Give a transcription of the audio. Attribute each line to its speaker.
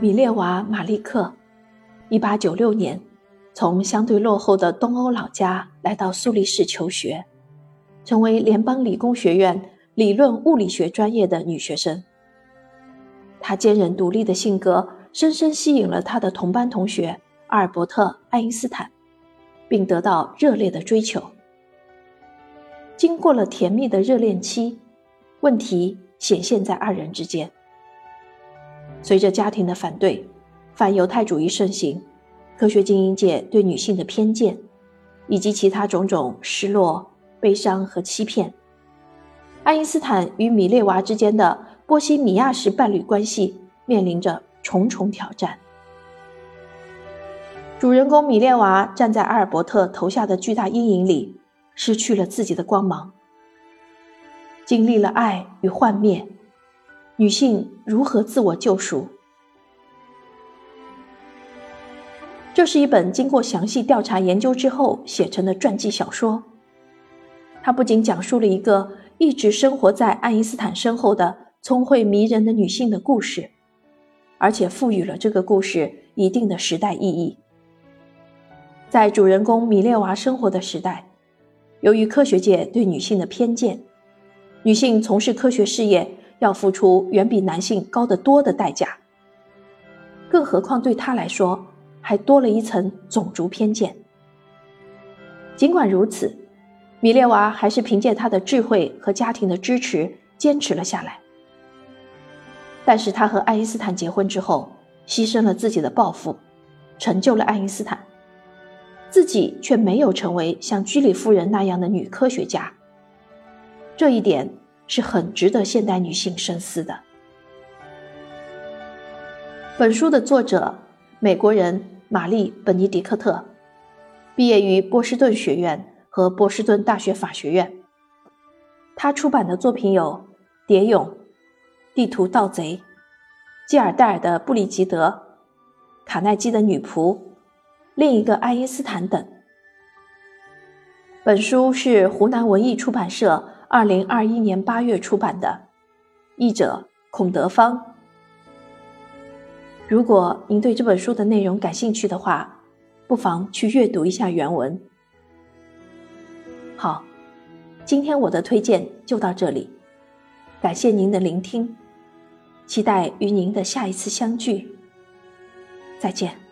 Speaker 1: 米列娃·马利克，1896年从相对落后的东欧老家来到苏黎世求学，成为联邦理工学院理论物理学专业的女学生。她坚韧独立的性格深深吸引了她的同班同学阿尔伯特·爱因斯坦，并得到热烈的追求。经过了甜蜜的热恋期，问题显现在二人之间。随着家庭的反对，反犹太主义盛行，科学精英界对女性的偏见，以及其他种种失落、悲伤和欺骗，爱因斯坦与米列娃之间的波西米亚式伴侣关系面临着重重挑战。主人公米列娃站在阿尔伯特投下的巨大阴影里，失去了自己的光芒，经历了爱与幻灭。女性如何自我救赎？这是一本经过详细调查研究之后写成的传记小说。它不仅讲述了一个一直生活在爱因斯坦身后的聪慧迷人的女性的故事，而且赋予了这个故事一定的时代意义。在主人公米列娃生活的时代，由于科学界对女性的偏见，女性从事科学事业。要付出远比男性高得多的代价，更何况对他来说，还多了一层种族偏见。尽管如此，米列娃还是凭借他的智慧和家庭的支持坚持了下来。但是，他和爱因斯坦结婚之后，牺牲了自己的抱负，成就了爱因斯坦，自己却没有成为像居里夫人那样的女科学家。这一点。是很值得现代女性深思的。本书的作者，美国人玛丽·本尼迪克特，毕业于波士顿学院和波士顿大学法学院。他出版的作品有《蝶泳》《地图盗贼》《基尔戴尔的布里吉德》《卡耐基的女仆》《另一个爱因斯坦》等。本书是湖南文艺出版社。二零二一年八月出版的，译者孔德芳。如果您对这本书的内容感兴趣的话，不妨去阅读一下原文。好，今天我的推荐就到这里，感谢您的聆听，期待与您的下一次相聚。再见。